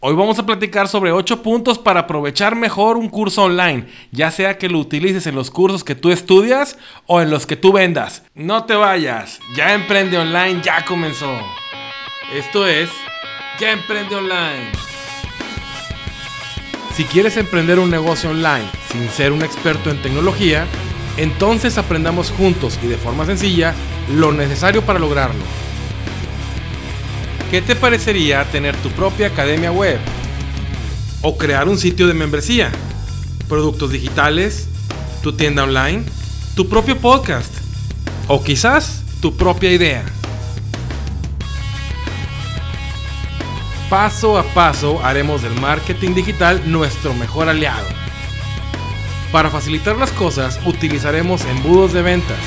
Hoy vamos a platicar sobre 8 puntos para aprovechar mejor un curso online, ya sea que lo utilices en los cursos que tú estudias o en los que tú vendas. No te vayas, ya Emprende Online ya comenzó. Esto es Ya Emprende Online. Si quieres emprender un negocio online sin ser un experto en tecnología, entonces aprendamos juntos y de forma sencilla lo necesario para lograrlo. ¿Qué te parecería tener tu propia academia web? ¿O crear un sitio de membresía? ¿Productos digitales? ¿Tu tienda online? ¿Tu propio podcast? ¿O quizás tu propia idea? Paso a paso haremos del marketing digital nuestro mejor aliado. Para facilitar las cosas utilizaremos embudos de ventas,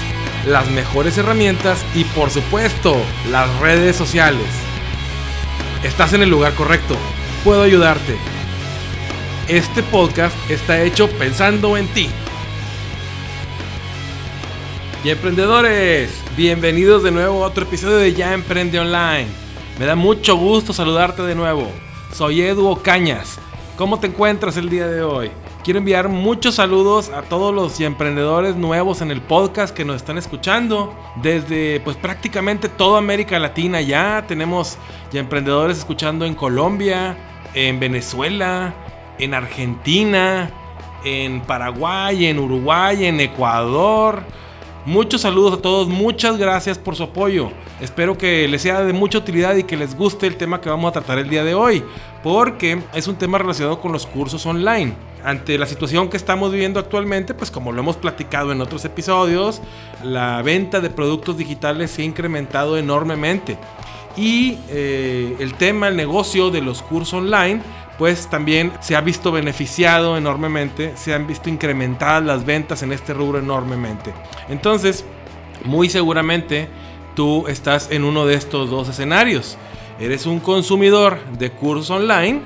las mejores herramientas y por supuesto las redes sociales. Estás en el lugar correcto. Puedo ayudarte. Este podcast está hecho pensando en ti. Y emprendedores, bienvenidos de nuevo a otro episodio de Ya Emprende Online. Me da mucho gusto saludarte de nuevo. Soy Edu Cañas. ¿Cómo te encuentras el día de hoy? Quiero enviar muchos saludos a todos los emprendedores nuevos en el podcast que nos están escuchando. Desde pues prácticamente toda América Latina ya tenemos emprendedores escuchando en Colombia, en Venezuela, en Argentina, en Paraguay, en Uruguay, en Ecuador. Muchos saludos a todos, muchas gracias por su apoyo. Espero que les sea de mucha utilidad y que les guste el tema que vamos a tratar el día de hoy, porque es un tema relacionado con los cursos online ante la situación que estamos viviendo actualmente, pues como lo hemos platicado en otros episodios, la venta de productos digitales se ha incrementado enormemente. Y eh, el tema, el negocio de los cursos online, pues también se ha visto beneficiado enormemente, se han visto incrementadas las ventas en este rubro enormemente. Entonces, muy seguramente tú estás en uno de estos dos escenarios. Eres un consumidor de cursos online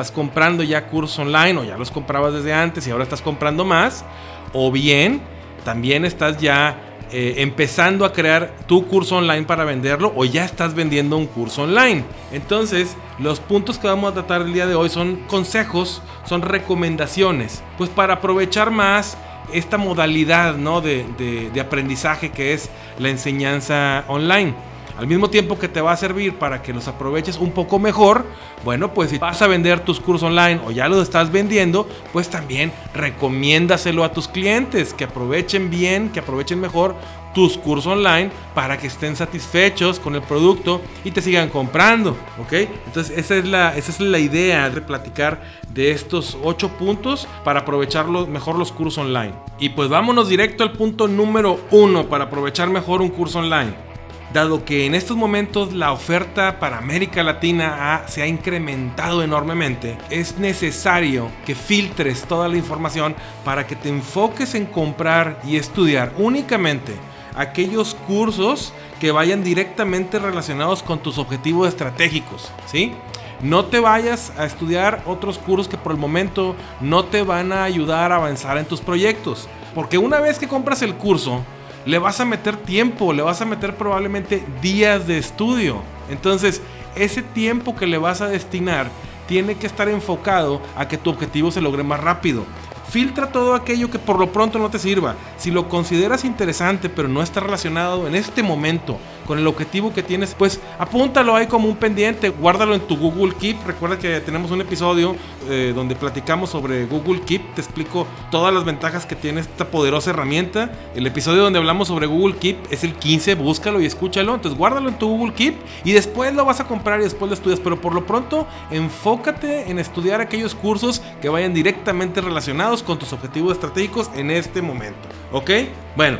estás comprando ya cursos online o ya los comprabas desde antes y ahora estás comprando más, o bien también estás ya eh, empezando a crear tu curso online para venderlo o ya estás vendiendo un curso online. Entonces, los puntos que vamos a tratar el día de hoy son consejos, son recomendaciones, pues para aprovechar más esta modalidad ¿no? de, de aprendizaje que es la enseñanza online al mismo tiempo que te va a servir para que los aproveches un poco mejor, bueno, pues si vas a vender tus cursos online o ya los estás vendiendo, pues también recomiéndaselo a tus clientes, que aprovechen bien, que aprovechen mejor tus cursos online para que estén satisfechos con el producto y te sigan comprando, ¿ok? Entonces esa es la, esa es la idea de platicar de estos ocho puntos para aprovechar mejor los cursos online. Y pues vámonos directo al punto número uno para aprovechar mejor un curso online dado que en estos momentos la oferta para América Latina se ha incrementado enormemente, es necesario que filtres toda la información para que te enfoques en comprar y estudiar únicamente aquellos cursos que vayan directamente relacionados con tus objetivos estratégicos, ¿sí? No te vayas a estudiar otros cursos que por el momento no te van a ayudar a avanzar en tus proyectos, porque una vez que compras el curso, le vas a meter tiempo, le vas a meter probablemente días de estudio. Entonces, ese tiempo que le vas a destinar tiene que estar enfocado a que tu objetivo se logre más rápido. Filtra todo aquello que por lo pronto no te sirva. Si lo consideras interesante pero no está relacionado en este momento con el objetivo que tienes, pues apúntalo ahí como un pendiente, guárdalo en tu Google Keep. Recuerda que tenemos un episodio eh, donde platicamos sobre Google Keep, te explico todas las ventajas que tiene esta poderosa herramienta. El episodio donde hablamos sobre Google Keep es el 15, búscalo y escúchalo. Entonces guárdalo en tu Google Keep y después lo vas a comprar y después lo estudias. Pero por lo pronto, enfócate en estudiar aquellos cursos que vayan directamente relacionados con tus objetivos estratégicos en este momento. ¿Ok? Bueno,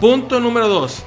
punto número 2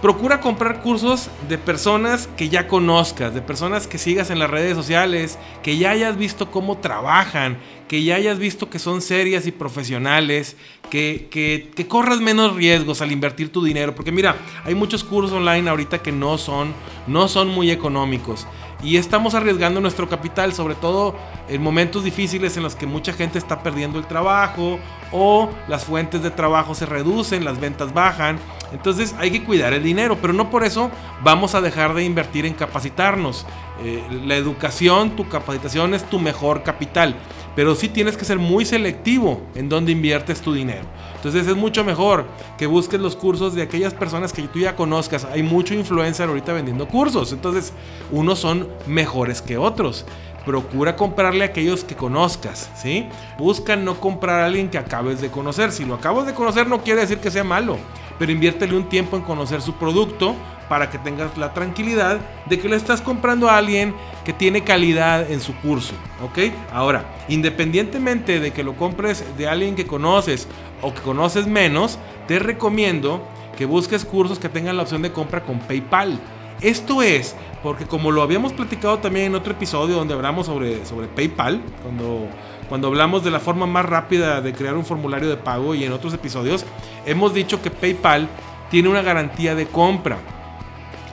Procura comprar cursos de personas que ya conozcas, de personas que sigas en las redes sociales, que ya hayas visto cómo trabajan, que ya hayas visto que son serias y profesionales, que, que, corras menos riesgos al invertir tu dinero. Porque mira, hay muchos cursos online ahorita que no son, no son muy económicos. Y estamos arriesgando nuestro capital, sobre todo en momentos difíciles en los que mucha gente está perdiendo el trabajo o las fuentes de trabajo se reducen, las ventas bajan. Entonces hay que cuidar el dinero, pero no por eso vamos a dejar de invertir en capacitarnos. Eh, la educación, tu capacitación es tu mejor capital, pero sí tienes que ser muy selectivo en dónde inviertes tu dinero. Entonces es mucho mejor que busques los cursos de aquellas personas que tú ya conozcas. Hay mucho influencer ahorita vendiendo cursos, entonces unos son mejores que otros procura comprarle a aquellos que conozcas, ¿sí? Busca no comprar a alguien que acabes de conocer. Si lo acabas de conocer no quiere decir que sea malo, pero inviértele un tiempo en conocer su producto para que tengas la tranquilidad de que le estás comprando a alguien que tiene calidad en su curso, ¿ok? Ahora, independientemente de que lo compres de alguien que conoces o que conoces menos, te recomiendo que busques cursos que tengan la opción de compra con PayPal. Esto es porque como lo habíamos platicado también en otro episodio donde hablamos sobre, sobre PayPal, cuando, cuando hablamos de la forma más rápida de crear un formulario de pago y en otros episodios, hemos dicho que PayPal tiene una garantía de compra.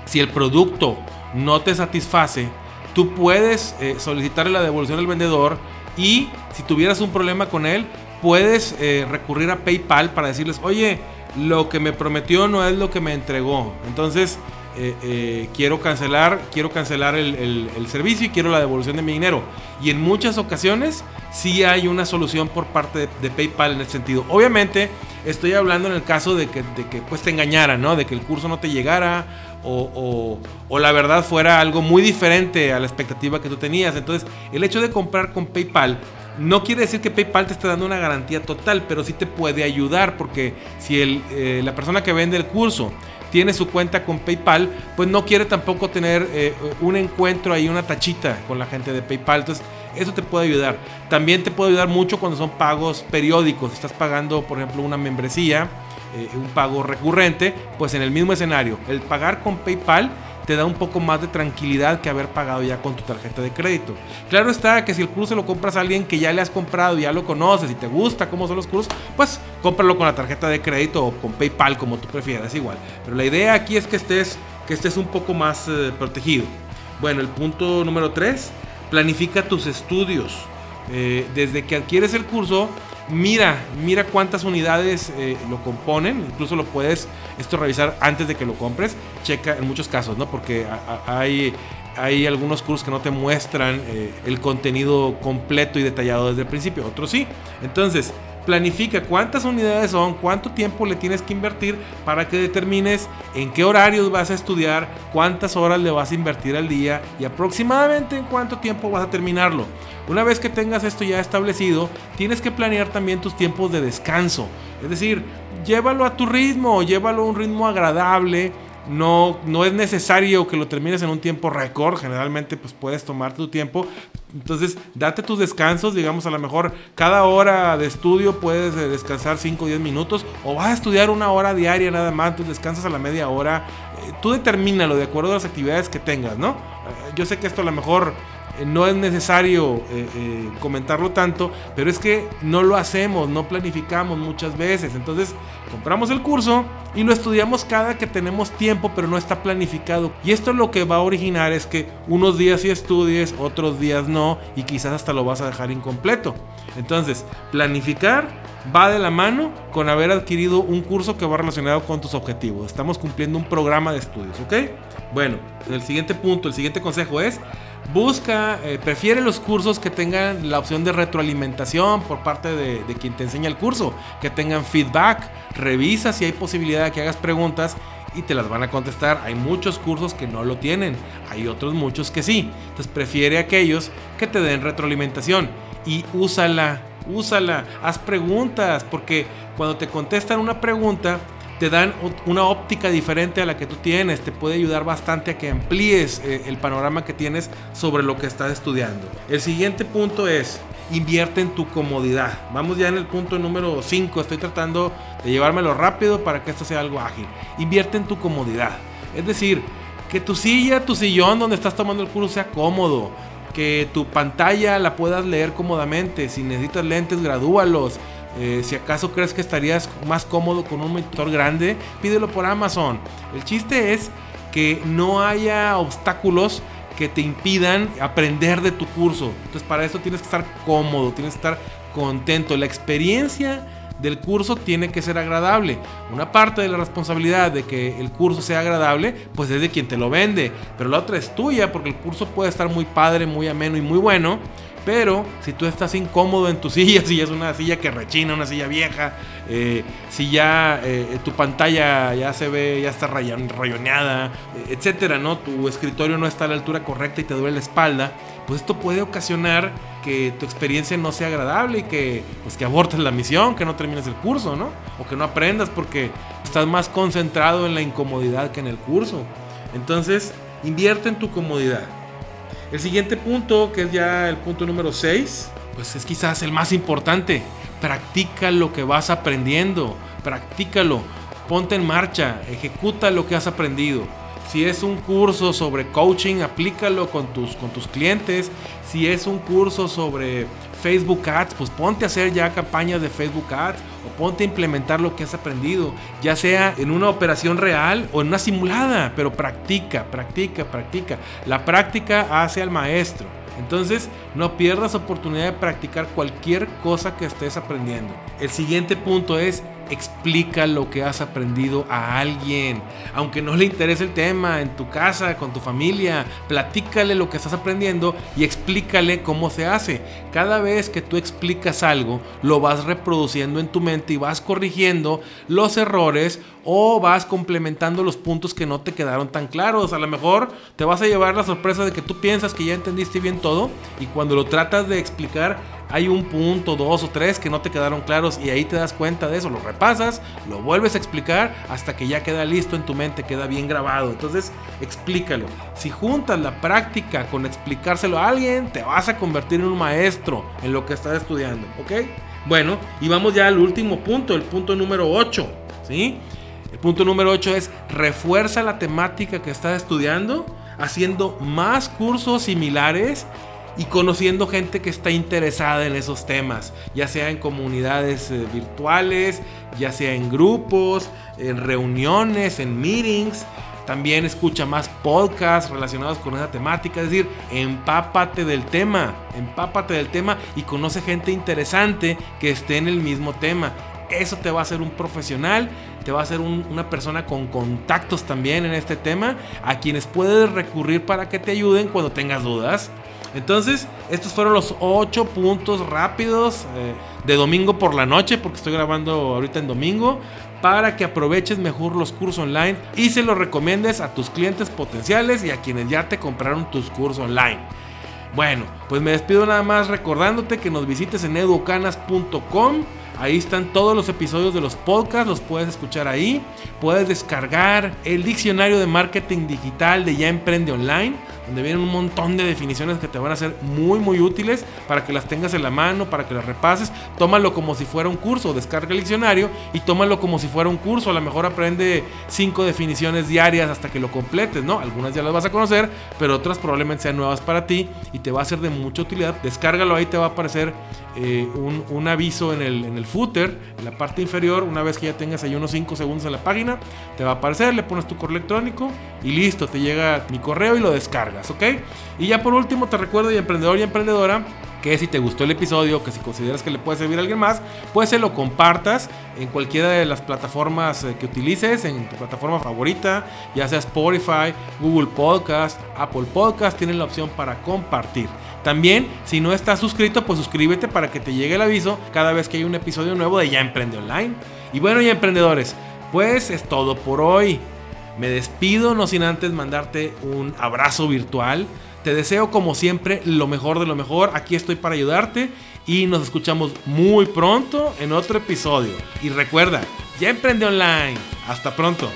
Si el producto no te satisface, tú puedes eh, solicitarle la devolución al vendedor y si tuvieras un problema con él, puedes eh, recurrir a PayPal para decirles, oye, lo que me prometió no es lo que me entregó. Entonces, eh, eh, quiero cancelar, quiero cancelar el, servicio y quiero la devolución de mi dinero. Y en muchas ocasiones sí hay una solución por parte de, PayPal en ese sentido. Obviamente estoy hablando en el caso de que, pues te engañara, ¿no? De que el curso no te llegara o, la verdad fuera algo muy diferente a la expectativa que tú tenías. Entonces el hecho de comprar con PayPal no quiere decir que PayPal te esté dando una garantía total, pero sí te puede ayudar porque si eh, la persona que vende el curso tiene su cuenta con PayPal, pues no quiere tampoco tener eh, un encuentro ahí, una tachita con la gente de PayPal. Entonces, eso te puede ayudar. También te puede ayudar mucho cuando son pagos periódicos. Estás pagando, por ejemplo, una membresía, eh, un pago recurrente, pues en el mismo escenario. El pagar con PayPal te da un poco más de tranquilidad que haber pagado ya con tu tarjeta de crédito. Claro está que si el curso lo compras a alguien que ya le has comprado, ya lo conoces y te gusta cómo son los cursos, pues cómpralo con la tarjeta de crédito o con PayPal como tú prefieras, igual. Pero la idea aquí es que estés, que estés un poco más eh, protegido. Bueno, el punto número 3, planifica tus estudios. Eh, desde que adquieres el curso, mira, mira cuántas unidades eh, lo componen, incluso lo puedes esto revisar antes de que lo compres, checa en muchos casos, ¿no? Porque hay, hay algunos cursos que no te muestran eh, el contenido completo y detallado desde el principio, otros sí. Entonces, planifica cuántas unidades son, cuánto tiempo le tienes que invertir para que determines en qué horarios vas a estudiar, cuántas horas le vas a invertir al día y aproximadamente en cuánto tiempo vas a terminarlo. Una vez que tengas esto ya establecido, tienes que planear también tus tiempos de descanso. Es decir, llévalo a tu ritmo, llévalo a un ritmo agradable no, no es necesario que lo termines en un tiempo récord. Generalmente, pues puedes tomarte tu tiempo. Entonces, date tus descansos. Digamos, a lo mejor cada hora de estudio puedes eh, descansar 5 o 10 minutos. O vas a estudiar una hora diaria nada más. Entonces, descansas a la media hora. Eh, tú determínalo de acuerdo a las actividades que tengas, ¿no? Eh, yo sé que esto a lo mejor no es necesario eh, eh, comentarlo tanto, pero es que no lo hacemos, no planificamos muchas veces. Entonces compramos el curso y lo estudiamos cada que tenemos tiempo, pero no está planificado. Y esto lo que va a originar es que unos días sí estudies, otros días no, y quizás hasta lo vas a dejar incompleto. Entonces, planificar va de la mano con haber adquirido un curso que va relacionado con tus objetivos. Estamos cumpliendo un programa de estudios, ¿ok? Bueno, el siguiente punto, el siguiente consejo es Busca, eh, prefiere los cursos que tengan la opción de retroalimentación por parte de, quien te enseña el curso, que tengan feedback, revisa si hay posibilidad de que hagas preguntas y te las van a contestar. Hay muchos cursos que no lo tienen, hay otros muchos que sí. Entonces prefiere aquellos que te den retroalimentación y úsala, úsala, haz preguntas, porque cuando te contestan una pregunta, te dan una óptica diferente a la que tú tienes, te puede ayudar bastante a que amplíes eh, el panorama que tienes sobre lo que estás estudiando. El siguiente punto es, invierte en tu comodidad. Vamos ya en el punto número 5, estoy tratando de llevármelo rápido para que esto sea algo ágil. Invierte en tu comodidad. Es decir, que tu silla, tu sillón donde estás tomando el curso sea cómodo. Que tu pantalla la puedas leer cómodamente. Si necesitas lentes, gradúalos eh, si acaso crees que estarías más cómodo con un monitor grande, pídelo por Amazon. El chiste es que no haya obstáculos que te impidan aprender de tu curso. Entonces para eso tienes que estar cómodo, tienes que estar contento. La experiencia del curso tiene que ser agradable. Una parte de la responsabilidad de que el curso sea agradable, pues es de quien te lo vende, pero la otra es tuya porque el curso puede estar muy padre, muy ameno y muy bueno, pero si tú estás incómodo en tu silla, si es una silla que rechina, una silla vieja, eh, si ya eh, tu pantalla ya se ve, ya está rayoneada, etcétera, ¿no? Tu escritorio no está a la altura correcta y te duele la espalda, pues esto puede ocasionar que tu experiencia no sea agradable y que, pues, que abortes la misión, que no termines el curso, ¿no? O que no aprendas porque estás más concentrado en la incomodidad que en el curso. Entonces, invierte en tu comodidad. El siguiente punto, que es ya el punto número 6, pues es quizás el más importante. Practica lo que vas aprendiendo, practícalo, ponte en marcha, ejecuta lo que has aprendido. Si es un curso sobre coaching, aplícalo con tus, con tus clientes. Si es un curso sobre Facebook Ads, pues ponte a hacer ya campañas de Facebook Ads o ponte a implementar lo que has aprendido, ya sea en una operación real o en una simulada, pero practica, practica, practica. La práctica hace al maestro. Entonces, no pierdas oportunidad de practicar cualquier cosa que estés aprendiendo. El siguiente punto es explica lo que has aprendido a alguien. Aunque no le interese el tema, en tu casa, con tu familia, platícale lo que estás aprendiendo y explícale cómo se hace. Cada vez que tú explicas algo, lo vas reproduciendo en tu mente y vas corrigiendo los errores o vas complementando los puntos que no te quedaron tan claros. A lo mejor te vas a llevar la sorpresa de que tú piensas que ya entendiste bien todo y cuando lo tratas de explicar hay un punto, dos o tres que no te quedaron claros y ahí te das cuenta de eso, lo repasas, lo vuelves a explicar hasta que ya queda listo en tu mente, queda bien grabado. Entonces, explícalo. Si juntas la práctica con explicárselo a alguien, te vas a convertir en un maestro en lo que estás estudiando, ¿ok? Bueno, y vamos ya al último punto, el punto número 8, ¿sí? El punto número 8 es refuerza la temática que estás estudiando haciendo más cursos similares y conociendo gente que está interesada en esos temas, ya sea en comunidades eh, virtuales, ya sea en grupos, en reuniones, en meetings. También escucha más podcasts relacionados con esa temática, es decir, empápate del tema, empápate del tema y conoce gente interesante que esté en el mismo tema. Eso te va a hacer un profesional, te va a hacer una persona con contactos también en este tema, a quienes puedes recurrir para que te ayuden cuando tengas dudas. Entonces, estos fueron los 8 puntos rápidos eh, de domingo por la noche, porque estoy grabando ahorita en domingo, para que aproveches mejor los cursos online y se los recomiendes a tus clientes potenciales y a quienes ya te compraron tus cursos online. Bueno, pues me despido nada más recordándote que nos visites en educanas.com. Ahí están todos los episodios de los podcasts, los puedes escuchar ahí. Puedes descargar el diccionario de marketing digital de Ya Emprende Online donde vienen un montón de definiciones que te van a ser muy muy útiles para que las tengas en la mano, para que las repases. Tómalo como si fuera un curso, descarga el diccionario y tómalo como si fuera un curso. A lo mejor aprende cinco definiciones diarias hasta que lo completes, ¿no? Algunas ya las vas a conocer, pero otras probablemente sean nuevas para ti y te va a ser de mucha utilidad. Descárgalo ahí, te va a aparecer eh, un, aviso en el, en el footer, en la parte inferior, una vez que ya tengas ahí unos 5 segundos en la página, te va a aparecer, le pones tu correo electrónico y listo, te llega mi correo y lo descargas, ¿ok? Y ya por último te recuerdo, emprendedor y emprendedora, que si te gustó el episodio, que si consideras que le puede servir a alguien más, pues se lo compartas en cualquiera de las plataformas eh, que utilices, en tu plataforma favorita, ya sea Spotify, Google Podcast, Apple Podcast, tienen la opción para compartir. También, si no estás suscrito, pues suscríbete para que te llegue el aviso cada vez que hay un episodio nuevo de Ya Emprende Online. Y bueno, emprendedores, pues es todo por hoy. Me despido, no sin antes mandarte un abrazo virtual. Te deseo como siempre lo mejor de lo mejor. Aquí estoy para ayudarte y nos escuchamos muy pronto en otro episodio. Y recuerda, ya emprende online. Hasta pronto.